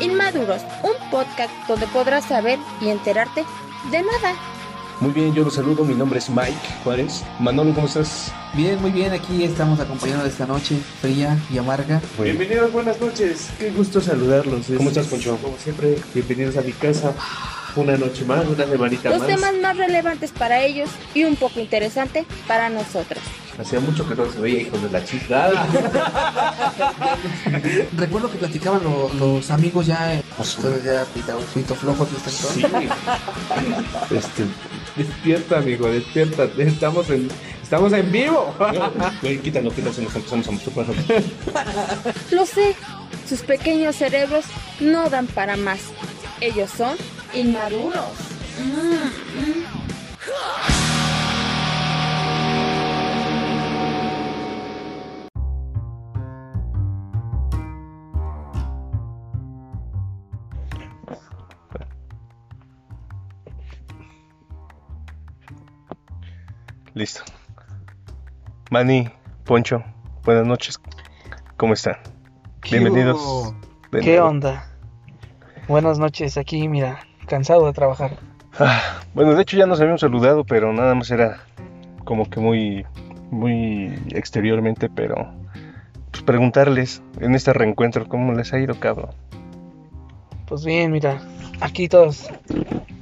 Inmaduros, un podcast donde podrás saber y enterarte de nada. Muy bien, yo los saludo. Mi nombre es Mike Juárez. Manolo, ¿cómo estás? Bien, muy bien. Aquí estamos acompañando esta noche fría y amarga. Bienvenidos, buenas noches. Qué gusto saludarlos. ¿Cómo Es- estás, Poncho? Como siempre, bienvenidos a mi casa. Una noche más, una semanita Los más. temas más relevantes para ellos y un poco interesante para nosotros. Hacía mucho que no se veía, hijos de la chingada. Recuerdo que platicaban lo- los amigos ya, eh, ustedes ya y están Sí. Este, despierta, amigo, despierta. Estamos en, estamos en vivo. Güey, quítalo, quítalo, nos empezamos a masturbar. Lo sé, sus pequeños cerebros no dan para más. Ellos son inmaduros. Listo. Manny, Poncho, buenas noches. ¿Cómo están? Bienvenidos. ¿Qué onda? Buenas noches, aquí mira, cansado de trabajar. Ah, bueno, de hecho ya nos habíamos saludado, pero nada más era como que muy, muy exteriormente, pero pues preguntarles en este reencuentro cómo les ha ido, cabrón. Pues bien, mira, aquí todos,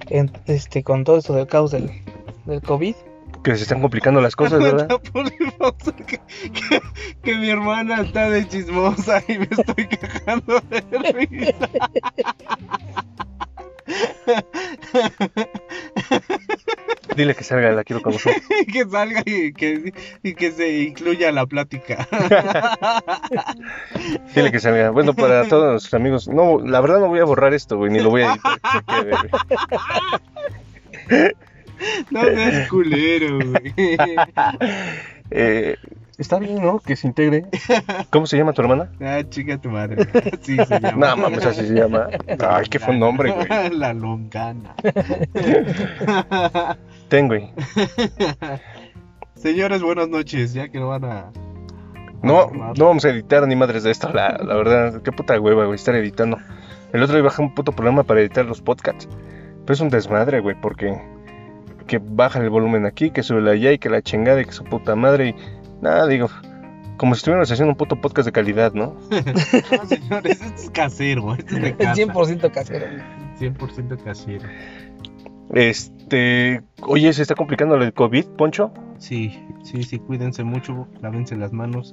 en- este, con todo esto del caos del, del COVID. Que se están complicando las cosas, ¿verdad? que, que- que mi hermana está de chismosa y me estoy quejando de risa. Dile que salga, la quiero conocer. que salga y que, y que se incluya la plática. Dile que salga. Bueno, para todos nuestros amigos, no, la verdad no voy a borrar esto, güey, ni lo voy a editar. No seas culero, güey. Eh, está bien, ¿no? Que se integre. ¿Cómo se llama tu hermana? Ah, chica tu madre. Sí, se llama. No, mames, así se llama. Ay, qué fue un nombre, güey. La longana. Ten, güey. Señores, buenas noches. Ya que no van a. No, no vamos a editar ni madres de esto, la, la verdad. Qué puta hueva, güey, estar editando. El otro día bajé un puto programa para editar los podcasts. Pero es un desmadre, güey, porque que baja el volumen aquí, que sube allá y que la chingada y que su puta madre y nada, digo, como si estuviéramos haciendo un puto podcast de calidad, ¿no? No, señores, esto es casero. Esto es de casa. 100% casero. 100% casero. Este, oye, se está complicando el COVID, Poncho. Sí, sí, sí, cuídense mucho, lávense las manos.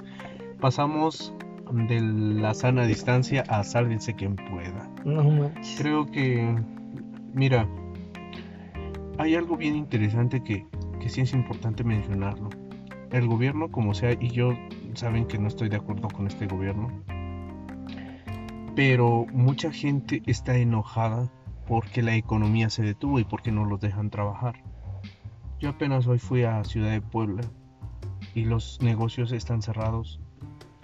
Pasamos de la sana distancia a sálvense quien pueda. No manches. Creo que, mira, hay algo bien interesante que, que sí es importante mencionarlo. El gobierno, como sea, y yo saben que no estoy de acuerdo con este gobierno, pero mucha gente está enojada porque la economía se detuvo y porque no los dejan trabajar. Yo apenas hoy fui a Ciudad de Puebla y los negocios están cerrados.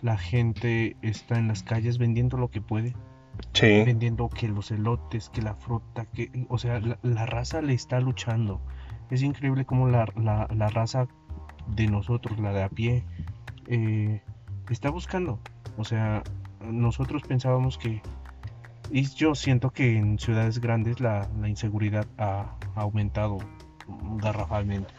La gente está en las calles vendiendo lo que puede Sí. vendiendo que los elotes, que la fruta, que, o sea, la, raza le está luchando. Es increíble cómo la, la- raza de nosotros, la de a pie, eh, está buscando. O sea, nosotros pensábamos que, y yo siento que en ciudades grandes la, la inseguridad ha, ha aumentado garrafalmente.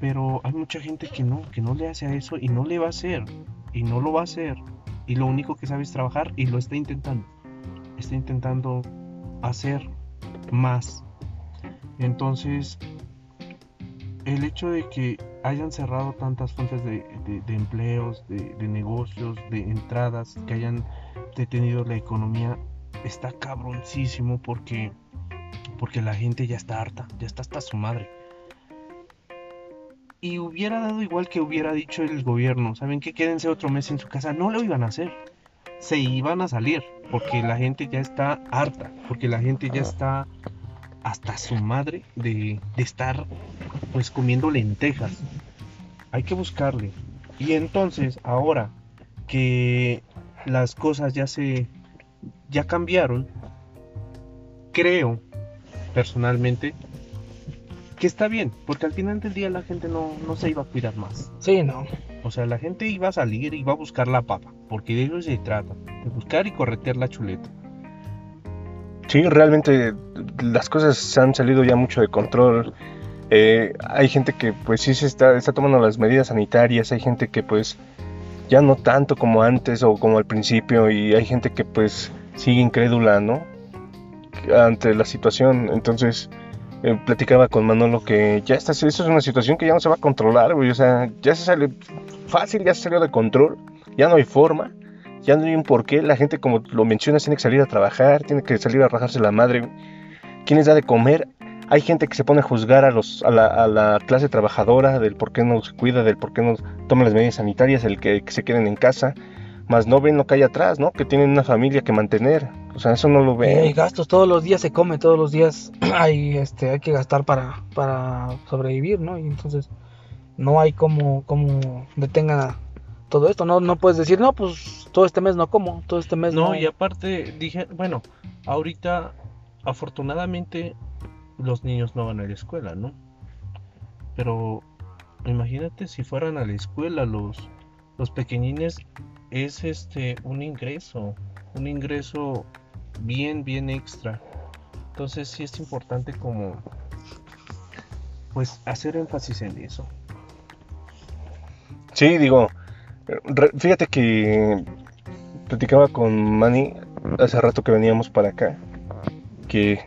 Pero hay mucha gente que no, que no le hace a eso y no le va a hacer. Y no lo va a hacer. Y lo único que sabe es trabajar y lo está intentando. Está intentando hacer más. Entonces, el hecho de que hayan cerrado tantas fuentes de, de- empleos, de, negocios, de entradas, que hayan detenido la economía, está cabroncísimo porque, porque la gente ya está harta, ya está hasta su madre. Y hubiera dado igual que hubiera dicho el gobierno, ¿saben qué? Quédense otro mes en su casa. No lo iban a hacer. Se iban a salir porque la gente ya está harta, porque la gente ya está hasta su madre de, de estar pues comiendo lentejas. Hay que buscarle. Y entonces, ahora que las cosas ya se ya cambiaron, creo personalmente que está bien, porque al final del día la gente no, no se iba a cuidar más. Sí, no. O sea, la gente iba a salir y iba a buscar la papa. Porque de eso se trata, de buscar y corretear la chuleta. Sí, realmente las cosas se han salido ya mucho de control. Eh, hay gente que pues sí se está, tomando las medidas sanitarias, hay gente que pues ya no tanto como antes o como al principio y hay gente que pues sigue incrédula, ¿no? Ante la situación. Entonces eh, platicaba con Manolo que ya está, esto es una situación que ya no se va a controlar. O sea, ya se sale fácil, ya se salió de control, ya no hay forma, ya no hay un porqué. La gente, como lo mencionas, tiene que salir a trabajar, tiene que salir a rajarse la madre. ¿Quién les da de comer? Hay gente que se pone a juzgar a, los, a, la, a la clase trabajadora del por qué no se cuida, del por qué no toma las medidas sanitarias, el que, que se queden en casa. Más no ven lo que hay atrás, ¿no? Que tienen una familia que mantener. O sea, eso no lo Y hay ven. gastos, todos los días se come, todos los días hay, este, hay que gastar para, para sobrevivir, ¿no? Y entonces no hay como, como detengan todo esto, no, no puedes decir, no, pues todo este mes no como, todo este mes no. No, y aparte dije, bueno, ahorita afortunadamente los niños no van a la escuela, ¿no? Pero imagínate si fueran a la escuela los, los pequeñines, es este un ingreso, un ingreso bien, bien extra. Entonces sí es importante como pues hacer énfasis en eso. Sí, digo, fíjate que platicaba con Manny hace rato que veníamos para acá, que,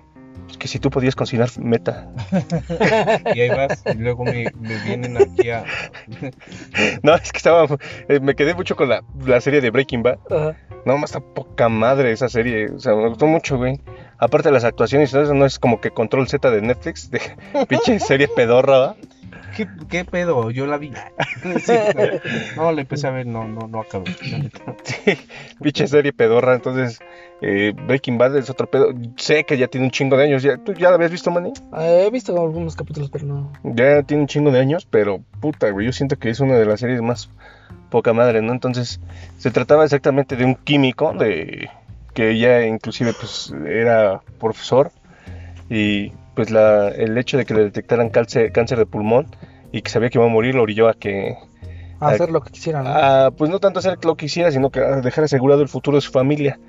que si tú podías cocinar meta. Y ahí vas, y luego me, me vienen aquí a... No, es que estaba, eh, me quedé mucho con la, la serie de Breaking Bad. Ajá. No, más está poca madre esa serie, o sea, me gustó mucho, güey. Aparte de las actuaciones, y todo eso no es como que Control Z de Netflix, de pinche serie pedorra, ¿va? ¿Qué, qué pedo? Yo la vi. Sí, no, la empecé a ver, no, no, no acabé. Sí, pinche serie pedorra. Entonces, eh, Breaking Bad es otro pedo. Sé que ya tiene un chingo de años. ¿Ya, ¿Tú ya la habías visto, Manny? Eh, He visto algunos capítulos, pero no. Ya tiene un chingo de años, pero puta, güey. Yo siento que es una de las series más poca madre, ¿no? Entonces, se trataba exactamente de un químico, de que ella inclusive pues era profesor. Y pues la, el hecho de que le detectaran cáncer, cáncer de pulmón y que sabía que iba a morir lo orilló a que A hacer lo que quisieran. ¿no? Ah, pues no tanto hacer lo que hiciera, sino que a dejar asegurado el futuro de su familia.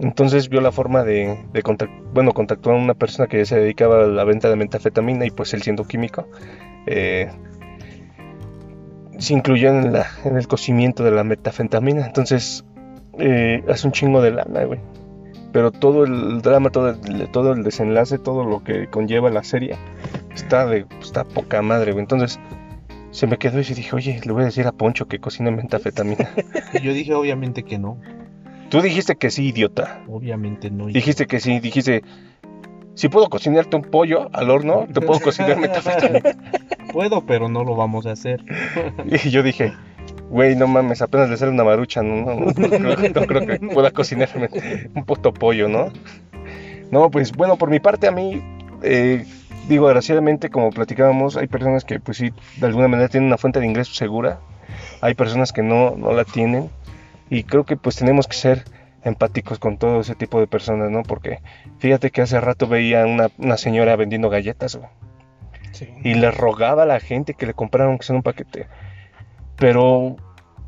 Entonces vio la forma de, de contact- bueno, contactó a una persona que se dedicaba a la venta de metafetamina y pues él siendo químico, eh, se incluyó en, la, en el cocimiento de la metafetamina. Entonces eh, hace un chingo de lana, güey. Pero todo el drama, todo el, todo el desenlace, todo lo que conlleva la serie, está de está poca madre, güey. Entonces se me quedó y dije, oye, le voy a decir a Poncho que cocine metafetamina. Y yo dije, obviamente que no. Tú dijiste que sí, idiota. Obviamente no. Dijiste que sí, dijiste, si puedo cocinarte un pollo al horno, te puedo cocinar metafetamina. Puedo, pero no lo vamos a hacer. Y yo dije, güey, no mames, apenas le sale una marucha, no, no, no, creo, no creo que pueda cocinarme un puto pollo, ¿no? No, pues bueno, por mi parte a mí, eh, digo, desgraciadamente, como platicábamos, hay personas que pues sí, de alguna manera tienen una fuente de ingreso segura, hay personas que no, no la tienen, y creo que pues tenemos que ser empáticos con todo ese tipo de personas, ¿no? Porque fíjate que hace rato veía una, una señora vendiendo galletas, güey Sí. y le rogaba a la gente que le compraran que sea un paquete. Pero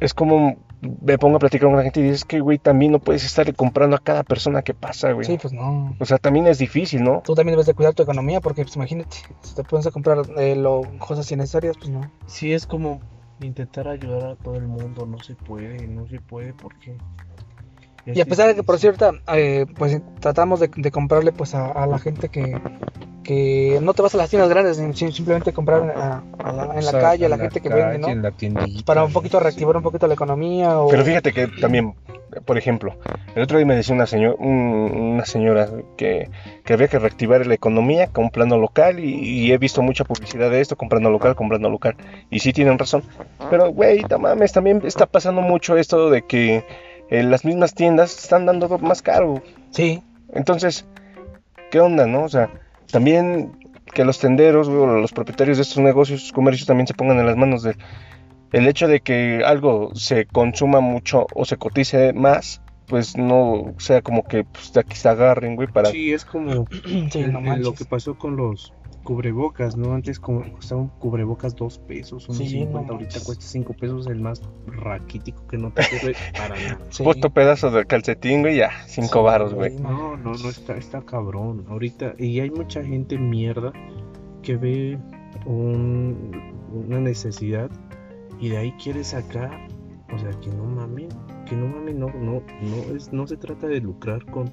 es como me pongo a platicar con la gente y dices que, güey, también no puedes estarle comprando a cada persona que pasa, güey. Sí, pues no. O sea, también es difícil, ¿no? Tú también debes de cuidar tu economía porque, pues imagínate, si te pones a comprar eh, lo, cosas innecesarias, pues no. Sí, es como intentar ayudar a todo el mundo. No se puede, no se puede porque... Y a pesar de que, por cierto, eh, pues tratamos de, de comprarle pues a, a la gente que, que no te vas a las tiendas grandes, sim- simplemente comprar a- a la- en la sea, calle, a la en gente que calle, vende, ¿no? En la tiendita, para un poquito sí. reactivar un poquito la economía o... Pero fíjate que también, por ejemplo, el otro día me decía una, señor, un- una señora que, que había que reactivar la economía con un plano local y, y he visto mucha publicidad de esto, comprando local, comprando local. Y sí tienen razón. Pero, güey, mames, también está pasando mucho esto de que eh, las mismas tiendas están dando más caro. Sí, Entonces, ¿qué onda, no? O sea, también que los tenderos o los propietarios de estos negocios, sus comercios también se pongan en las manos de el hecho de que algo se consuma mucho o se cotice más, pues no sea como que pues, de aquí se agarren, güey, para sí, es como el- no el- lo que pasó con los cubrebocas, ¿no? Antes como costaba un cubrebocas dos pesos, unos Sí, 50, no ahorita cuesta cinco pesos el más raquítico que no te sirve para nada. Sí. Puto pedazo de calcetín, güey, ya, cinco Sí, varos, güey. No, no, no está, está cabrón. Ahorita, y hay mucha gente mierda que ve un- una necesidad y de ahí quiere sacar, o sea, que no mamen, que no mamen, no, no, no es, no se trata de lucrar con,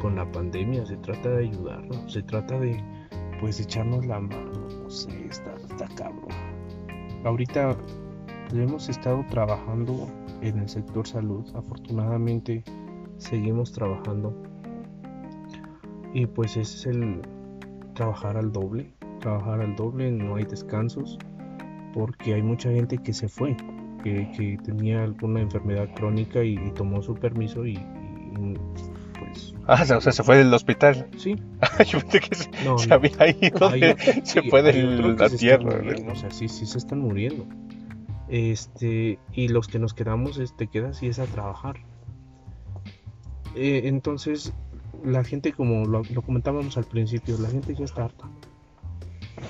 con la pandemia, se trata de ayudarnos, se trata de, pues, echarnos la mano, no sé, está, está cabrón. Ahorita hemos estado trabajando en el sector salud, afortunadamente seguimos trabajando y pues ese es el trabajar al doble, trabajar al doble, no hay descansos porque hay mucha gente que se fue, que, que tenía alguna enfermedad crónica y, tomó su permiso y, pues Ah, o sea, se fue del hospital. sí, Yo pensé que se, no, se no. había ido, de- se fue de la tierra. muriendo. O sea, sí, sí se están muriendo. Este, y los que nos quedamos, este, te quedas y es a trabajar. Eh, entonces, la gente, como lo, lo comentábamos al principio, la gente ya está harta.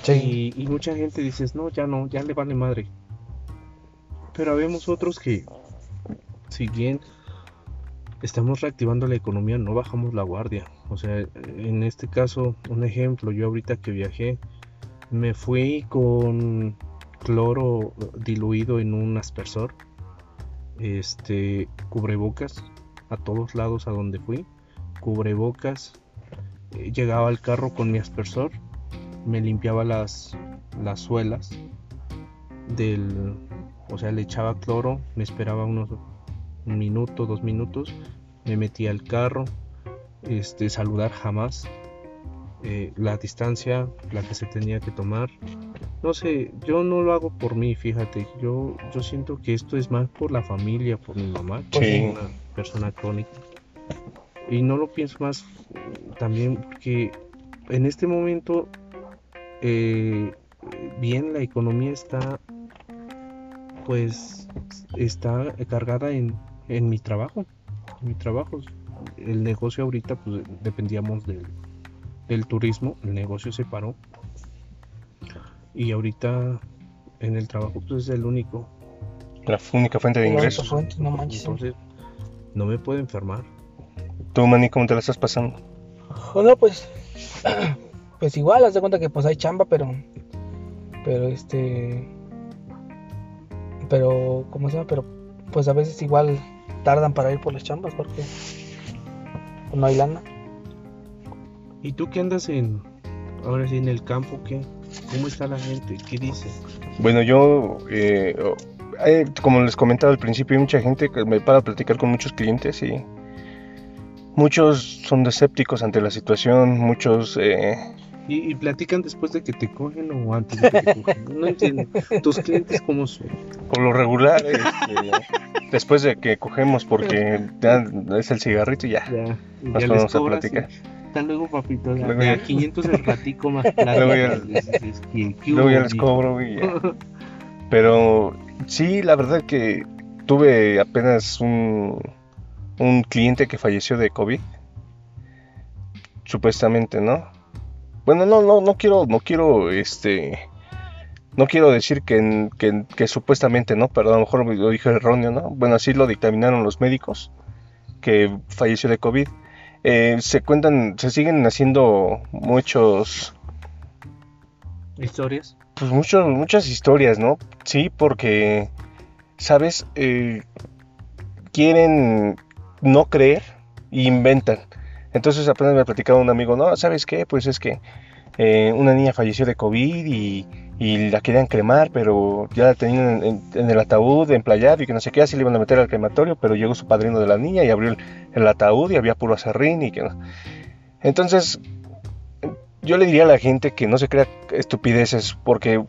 Sí. Y, y mucha gente dices, no, ya no, ya le vale madre. Pero habemos otros que, si bien estamos reactivando la economía, no bajamos la guardia. O sea, en este caso, un ejemplo, yo ahorita que viajé, me fui con cloro diluido en un aspersor, este, cubrebocas a todos lados a donde fui, cubrebocas, eh, llegaba al carro con mi aspersor, me limpiaba las, las suelas del, o sea, le echaba cloro, me esperaba unos un minuto, dos minutos, me metía al carro, este, saludar jamás, eh, la distancia, la que se tenía que tomar. No sé, yo no lo hago por mí, fíjate, yo, yo siento que esto es más por la familia, por mi mamá, que Sí. es una persona crónica. Y no lo pienso más también porque en este momento, eh, bien, la economía está, pues, está cargada en, en mi trabajo, mi trabajo. El negocio ahorita, pues, dependíamos del, del turismo, el negocio se paró. Y ahorita en el trabajo, pues, es el único. La única fuente de ingresos. fuente, no manches. Entonces, no me puedo enfermar. Tú, Manny, ¿cómo te la estás pasando? Bueno, pues, pues igual, haz de cuenta que pues hay chamba, pero, pero este, pero, ¿cómo se llama? Pero, pues a veces igual tardan para ir por las chambas porque no hay lana. ¿Y tú qué andas en, ahora sí, en el campo? ¿Qué? ¿Cómo está la gente? ¿Qué dice? Bueno, yo, eh, eh, como les comentaba al principio, hay mucha gente que me para a platicar con muchos clientes y muchos son escépticos ante la situación, muchos... eh, ¿Y, y platican después de que te cogen o antes de que te cogen? No entiendo. ¿Tus clientes cómo son? por lo regular, este, después de que cogemos porque ya es el cigarrito y ya. Ya, Nos ya a platicar. Hasta luego, papito. Ya- 500 el ratico más Luego ya- plática. Luego ya les cobro y ya. Pero sí, la verdad que tuve apenas un, un cliente que falleció de COVID. Supuestamente, ¿no? Bueno, no, no, no quiero, no quiero, este, no quiero decir que, que, que supuestamente, ¿no? Pero a lo mejor lo dije erróneo, ¿no? Bueno, así lo dictaminaron los médicos, que falleció de COVID. Eh, se cuentan, se siguen haciendo muchos, ¿Historias? pues muchos, muchas historias, ¿no? Sí, porque, ¿sabes? Eh, quieren no creer e inventan. Entonces apenas me platicaba un amigo, no, ¿sabes qué? Pues es que eh, una niña falleció de COVID y, la querían cremar, pero ya la tenían en, el ataúd emplayado y que no sé qué, así le iban a meter al crematorio, pero llegó su padrino de la niña y abrió el, ataúd y había puro acerrín y que no. Entonces, yo le diría a la gente que no se crea estupideces, porque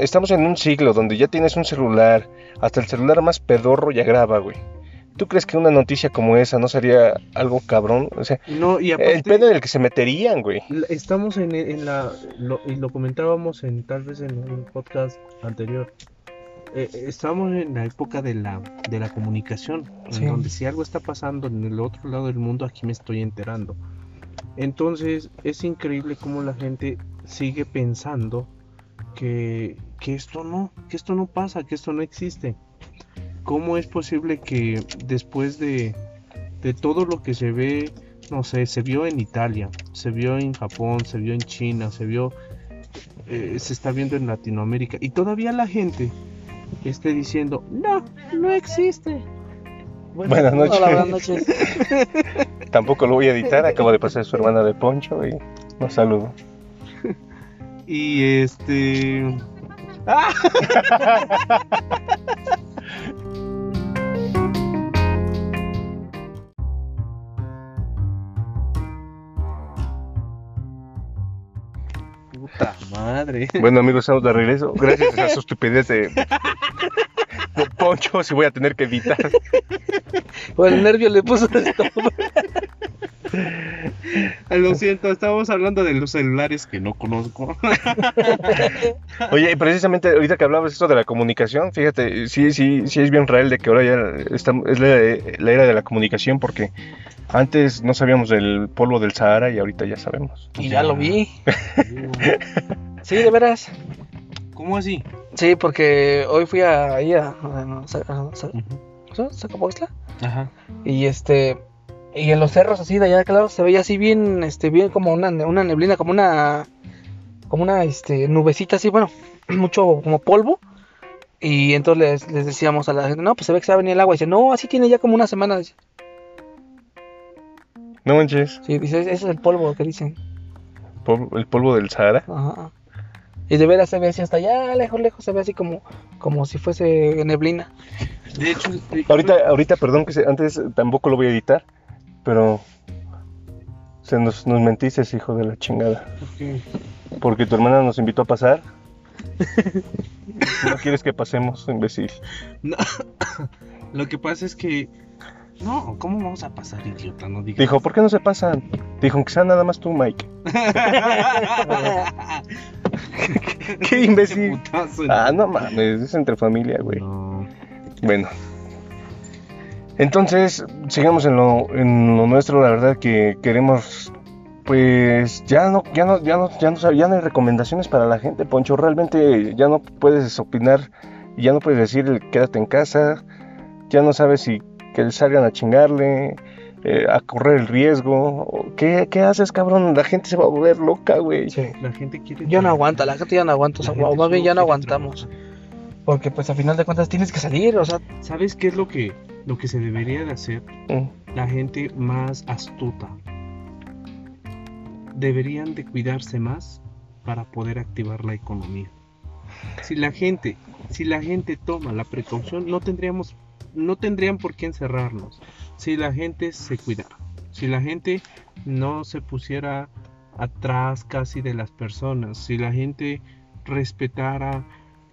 estamos en un siglo donde ya tienes un celular, hasta el celular más pedorro ya graba, güey. ¿Tú crees que una noticia como esa no sería algo cabrón? O sea, No, y aparte, el pedo en el que se meterían, güey. estamos en, en la. Lo, y lo comentábamos en tal vez en un podcast anterior. Eh, estamos en la época de la, de la comunicación, Sí. en donde si algo está pasando en el otro lado del mundo, aquí me estoy enterando. Entonces, es increíble cómo la gente sigue pensando que, que esto no, que esto no pasa, que esto no existe. ¿Cómo es posible que después de, de todo lo que se ve, no sé, se vio en Italia, se vio en Japón, se vio en China, se vio, eh, se está viendo en Latinoamérica y todavía la gente esté diciendo, no, no existe. Buenas noches. Hola, buenas noches. Tampoco lo voy a editar, acabo de pasar su hermana de Poncho y nos saludo. Y este... ¡Ah! madre. Bueno amigos, estamos de regreso. Gracias a su estupidez de, de Poncho, si voy a tener que editar. Por el nervio le puso esto. Lo siento, estábamos hablando de los celulares que no conozco. Oye, y precisamente ahorita que hablabas esto de la comunicación, fíjate, sí, sí, sí es bien real de que ahora ya está, es la, la era de la comunicación porque antes no sabíamos del polvo del Sahara y ahorita ya sabemos. Y ya lo vi. Sí, de veras. ¿Cómo así? Sí, porque hoy fui a, ahí a, a, a- a- Ajá. y este y en los cerros así de allá claro se veía así bien este bien como una, ne- una neblina como una como una este nubecita así bueno mucho como polvo. Y entonces les, les decíamos a la gente no pues se ve que se va a venir el agua y dice no así tiene ya como una semana dice, No manches, sí dice ese es el polvo que dicen pol- el polvo del Sahara. Ajá. y de veras se ve así hasta allá lejos lejos se ve así como como si fuese neblina. De hecho, Ahorita, ahorita, perdón que se- antes tampoco lo voy a editar, pero se nos, nos mentiste, hijo de la chingada. ok. Porque tu hermana nos invitó a pasar. No quieres que pasemos, imbécil. No. Lo que pasa es que. No, ¿cómo vamos a pasar, idiota? No digas. Dijo, ¿por qué no se pasan? Dijo, aunque sea nada más tú, Mike. Qué imbécil. putazo, Ah, no mames, es entre familia, güey. No. Bueno. Entonces, sigamos en lo, en lo nuestro, la verdad que queremos pues ya no ya no ya no ya no ya no hay recomendaciones para la gente, Poncho, realmente ya no puedes opinar, ya no puedes decir quédate en casa, ya no sabes si que salgan a chingarle, eh, a correr el riesgo, ¿qué, qué haces, cabrón? La gente se va a volver loca, güey. sí. La gente quiere. Ya no aguanta, la gente ya no aguanta, o más bien ya no aguantamos. trabajar. Porque pues a final de cuentas tienes que salir, o sea, ¿Sabes qué es lo que, lo que se debería de hacer? Mm. La gente más astuta. Deberían de cuidarse más para poder activar la economía. Si la gente, si la gente toma la precaución, no tendríamos, no tendrían por qué encerrarnos. Si la gente se cuidara, si la gente no se pusiera atrás casi de las personas, si la gente respetara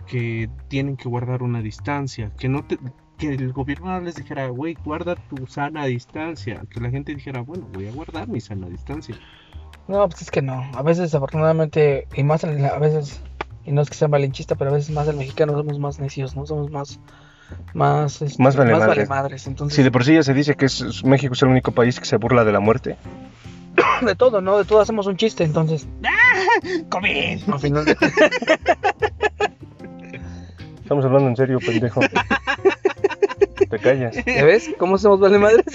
que tienen que guardar una distancia, que no te, que el gobierno no les dijera, güey, guarda tu sana distancia, que la gente dijera, bueno, voy a guardar mi sana distancia. no, pues es que no. A veces desafortunadamente, y más a veces, y no es que sea malinchista, pero a veces más el mexicano somos más necios, ¿no? Somos más, más, este, Más vale madres. Entonces, Si de por sí ya se dice que es- México es el único país que se burla de la muerte. de todo, ¿no? De todo hacemos un chiste, entonces. ¡COVID! Al final de Estamos hablando en serio, pendejo. Te callas. ¿Ya ves? ¿Cómo somos valemadres?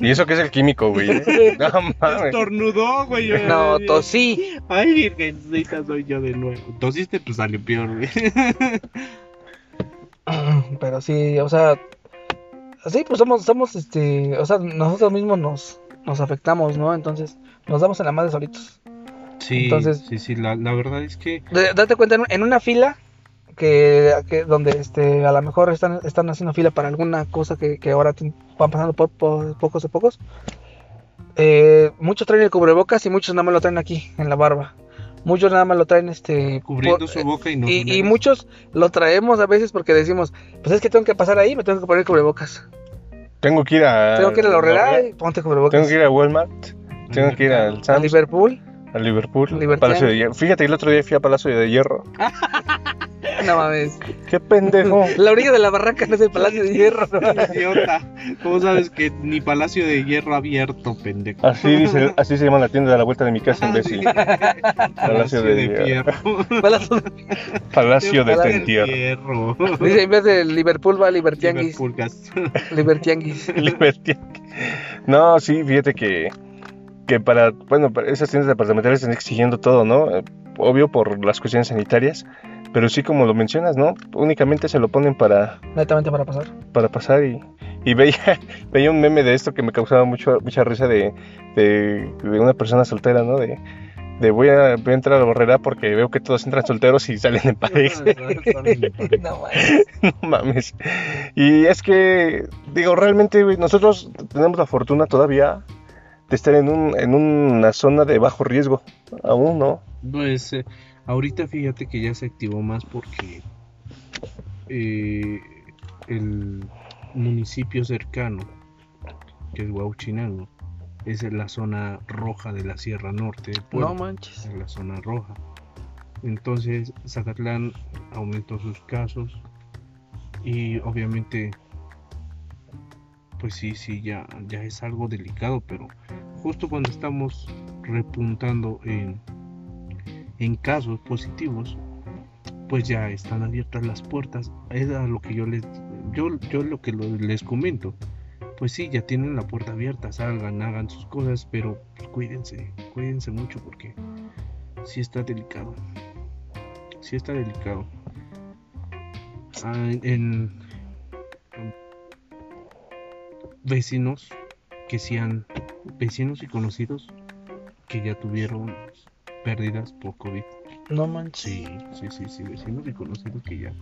Y eso que es el químico, güey. ¿eh? No mames. Estornudó, güey. yo- No, tosí. Ay, virgencita, soy yo de nuevo. Tosiste, pues salió peor, güey. Pero sí, o sea, sí, pues somos, somos, este, o sea, nosotros mismos nos, nos afectamos, ¿no? Entonces, nos damos en la madre solitos. Sí, Entonces- sí, sí, la, la verdad es que date cuenta, en, en una fila, que, que donde, este, a lo mejor están, están haciendo fila para alguna cosa que, que ahora van pasando por, por pocos a pocos, eh, muchos traen el cubrebocas y muchos nada más lo traen aquí, en la barba. Muchos nada más lo traen, este, cubriendo por- su boca y no y, y muchos lo traemos a veces porque decimos, pues es que tengo que pasar ahí, me tengo que poner el cubrebocas. Tengo que ir a. Tengo que ir a la horrera y ponte cubrebocas. Tengo que ir a Walmart. Tengo que ir al a Sam's. Liverpool. A Liverpool. Palacio de Hierro. Fíjate, el otro día fui a Palacio de Hierro. No mames. ¡Qué pendejo! La orilla de la barranca no es el Palacio de Hierro. Idiota. ¿Cómo sabes que ni Palacio de Hierro abierto, pendejo? Así, dice, así se llama la tienda de la vuelta de mi casa, imbécil. Palacio de Hierro. Palacio de- Palacio de Palacio de Tentierro. Hierro. Dice, en vez de Liverpool va Libertianguis. Liverpool Gas. Libertianguis. Liberty. No, sí, fíjate que, que para, bueno, para esas tiendas departamentales están exigiendo todo, ¿no? Eh, Obvio por las cuestiones sanitarias, pero sí como lo mencionas, ¿no? Únicamente se lo ponen para, Netamente para pasar. para pasar y, y veía, veía un meme de esto que me causaba mucho, mucha risa de, de, de una persona soltera, ¿no? De, de voy, a, voy a entrar a la barrera porque veo que todos entran solteros y salen en pareja. No, mames. No mames. Y es que, digo, realmente, güey, nosotros tenemos la fortuna todavía de estar en, un, en una zona de bajo riesgo. Aún, ¿no? Pues eh, ahorita fíjate que ya se activó más porque eh, el municipio cercano, que es Huauchinango, es en la zona roja de la Sierra Norte de Puebla. No manches. en la zona roja. Entonces Zacatlán aumentó sus casos y obviamente pues sí, sí, ya, ya es algo delicado, pero justo cuando estamos repuntando en, en casos positivos, pues ya están abiertas las puertas. Es lo que yo les, yo, yo lo que les comento. Pues sí, ya tienen la puerta abierta, salgan, hagan sus cosas, pero pues, cuídense, cuídense mucho porque sí está delicado. Sí está delicado. Ah, en vecinos que sean vecinos y conocidos que ya tuvieron pérdidas por COVID. No manches. Sí, sí, sí, sí, vecinos y conocidos que ya.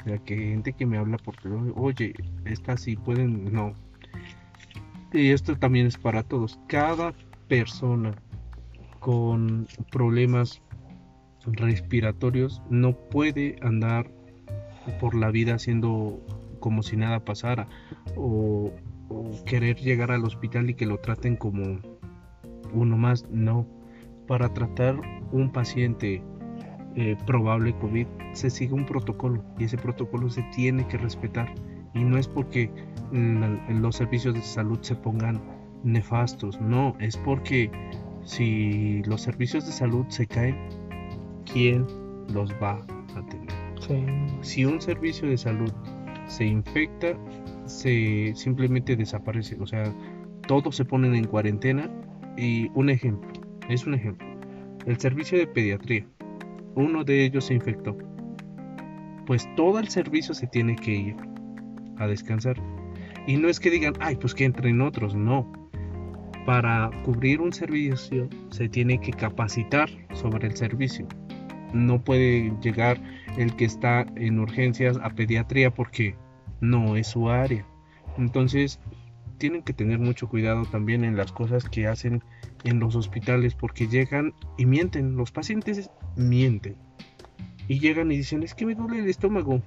O sea, que gente que me habla por teléfono, oye, esta sí pueden, no. Y esto también es para todos. Cada persona con problemas respiratorios no puede andar por la vida haciendo como si nada pasara o, o querer llegar al hospital y que lo traten como uno más. No, para tratar un paciente eh, probable COVID se sigue un protocolo y ese protocolo se tiene que respetar y no es porque los servicios de salud se pongan nefastos, no, es porque si los servicios de salud se caen, ¿quién los va a tener? Sí. Si un servicio de salud se infecta, se simplemente desaparece, o sea, todos se ponen en cuarentena y un ejemplo, es un ejemplo, el servicio de pediatría, uno de ellos se infectó, pues todo el servicio se tiene que ir a descansar. Y no es que digan, ay, pues que entren otros, no. Para cubrir un servicio se tiene que capacitar sobre el servicio. No puede llegar el que está en urgencias a pediatría porque no es su área. Entonces, tienen que tener mucho cuidado también en las cosas que hacen en los hospitales porque llegan y mienten. Los pacientes mienten. Y llegan y dicen, es que me duele el estómago.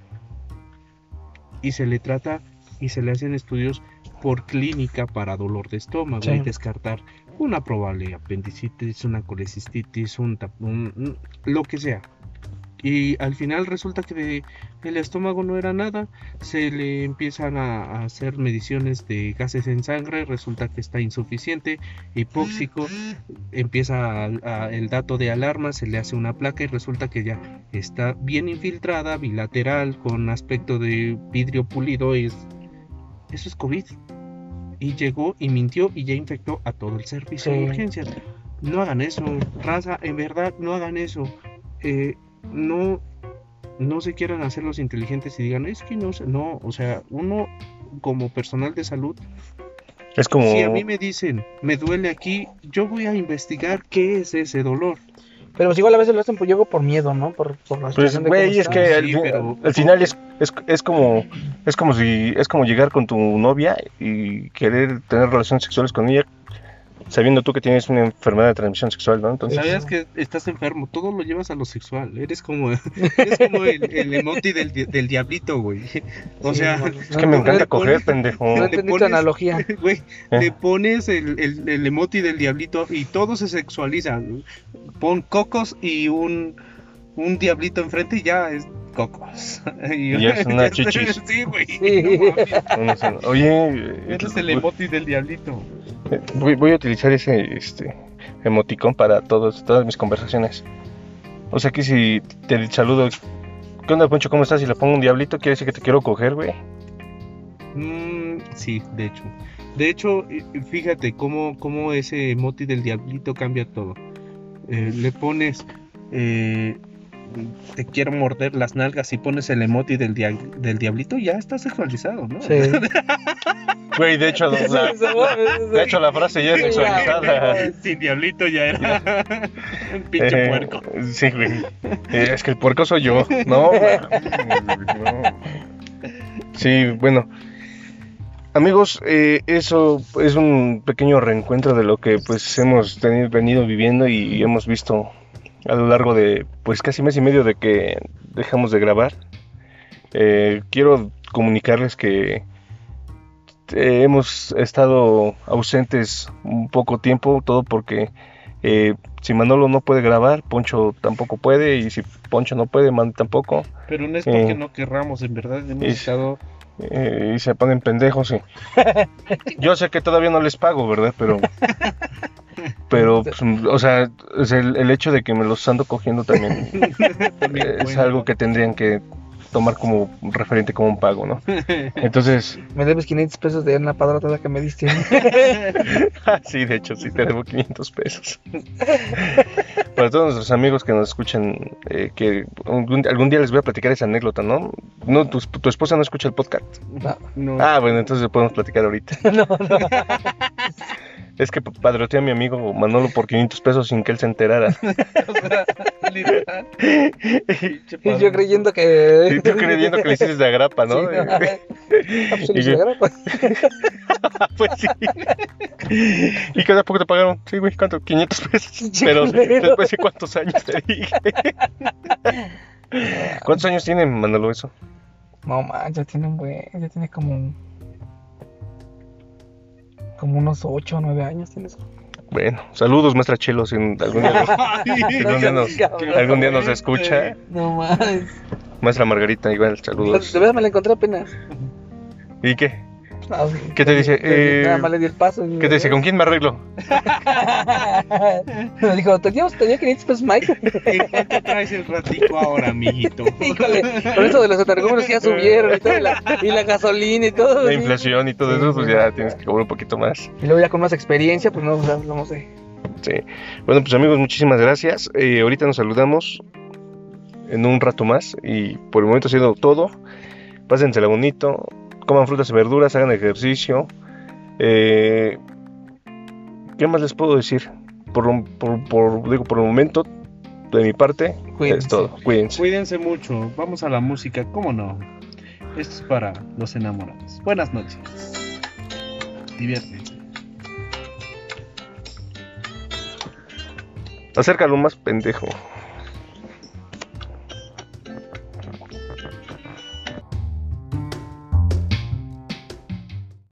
Y se le trata y se le hacen estudios por clínica para dolor de estómago Sí. y descartar una probable apendicitis, una colecistitis, un, un- un- lo que sea. Y al final resulta que de- el estómago no era nada, se le empiezan a, a hacer mediciones de gases en sangre, resulta que está insuficiente, hipóxico, empieza a- a- el dato de alarma, se le hace una placa y resulta que ya está bien infiltrada, bilateral, con aspecto de vidrio pulido, es, eso es COVID. Y llegó y mintió y ya infectó a todo el servicio de Sí. urgencias. No hagan eso, raza, en verdad, no hagan eso. Eh, no, no se quieran hacer los inteligentes y digan, es que no sé, no, o sea, uno como personal de salud, Es como. si a mí me dicen, me duele aquí, yo voy a investigar qué es ese dolor. Pero pues igual a veces lo hacen por, yo creo, por miedo, ¿no? Por, por la Pues, situación de güey, es que al, Sí, pero- al final es, es, es como es como si es como llegar con tu novia y querer tener relaciones sexuales con ella sabiendo tú que tienes una enfermedad de transmisión sexual, ¿no? Entonces, Sabías que estás enfermo, todo lo llevas a lo sexual. Eres como, eres como el, el emoji del, di- del diablito, güey. O Sí, sea, es que me no, encanta coger, pones- pendejo. No entendí tu analogía. güey, ¿Eh? le pones el, el, el emoji del diablito y todo se sexualiza. Pon cocos y un, un diablito enfrente y ya es- cocos. Y es una chichis. Sí, güey. Sí. No. Oye, Ese es el emoji del diablito. Voy, a utilizar ese este, emoticón para todos, todas mis conversaciones. O sea que si te saludo, ¿qué onda, Poncho? ¿Cómo estás? Y le pongo un diablito, quiere decir que te quiero coger, güey. Mm, sí, de hecho. De hecho, fíjate cómo, cómo ese emoji del diablito cambia todo. Eh, le pones eh, te quiero morder las nalgas y pones el emoji del, dia- del diablito, ya está sexualizado, ¿no? Sí. Güey, de hecho, la, de hecho la frase ya es sexualizada. Sin diablito ya era un pinche Eh, puerco. Sí, güey. Eh, es que el puerco soy yo. No. Sí, bueno. Amigos, eh, eso es un pequeño reencuentro de lo que pues hemos tenido, venido viviendo y hemos visto a lo largo de pues casi mes y medio de que dejamos de grabar. Eh, quiero comunicarles que eh, hemos estado ausentes un poco tiempo, todo porque eh, si Manolo no puede grabar, Poncho tampoco puede, y si Poncho no puede, Man tampoco, Pero no es porque no querramos, en verdad hemos es- estado eh, y se ponen pendejos. y- Yo sé que todavía no les pago, ¿verdad? Pero, pero, pues, o sea, es el, el hecho de que me los ando cogiendo también es algo que tendrían que tomar como referente como un pago, ¿no? Entonces, Me debes 500 pesos de una padrotada que me diste. sí, de hecho, sí te debo 500 pesos. Para todos nuestros amigos que nos escuchan, eh, que algún, algún día les voy a platicar esa anécdota, ¿no? No, tu, tu esposa no escucha el podcast. No. No, Ah, bueno, entonces podemos platicar ahorita. No, no. Es que padroteé a mi amigo Manolo por 500 pesos sin que él se enterara. o sea, literal. Y yo creyendo que. Y tú creyendo que le hiciste de agrapa, ¿no? Sí, no. Pues, Y yo- hizo grapa. pues sí. ¿Y cada poco te pagaron? Sí, güey, ¿cuánto? 500 pesos. Pero después de cuántos años te dije. ¿Cuántos años tiene Manolo eso? No, man, ya tiene un buen. Ya tiene como. Como unos 8 o 9 años tiene eso. Bueno, saludos, maestra Chelo, si algún día, algún día nos, algún día nos escucha. No mames. Maestra Margarita, igual, De saludos. verdad me la encontré apenas. ¿Y qué? No, ¿Qué te dice? Eh, Nada más le di el paso. y- ¿Qué te dice? ¿Con quién me arreglo? Me dijo, teníamos, tenía 500 pesos Mike. ¿En cuánto traes el ratico ahora, amiguito? Híjole, con eso de los atargúmenos ya subieron y todo, y la, y la gasolina y todo. La sí. inflación y todo eso, pues ya tienes que cobrar un poquito más. Y luego ya con más experiencia, pues no, o sea, no sé. Sí. Bueno, pues amigos, muchísimas gracias. Eh, ahorita nos saludamos en un rato más y por el momento ha sido todo. Pásensela bonito, coman frutas y verduras, hagan ejercicio. Eh, ¿Qué más les puedo decir? Por, por, por- digo, por el momento, de mi parte, Cuídense. es todo. Cuídense. Cuídense mucho. Vamos a la música, ¿cómo no? Esto es para los enamorados. Buenas noches. Diviértanse. Acércalo más pendejo.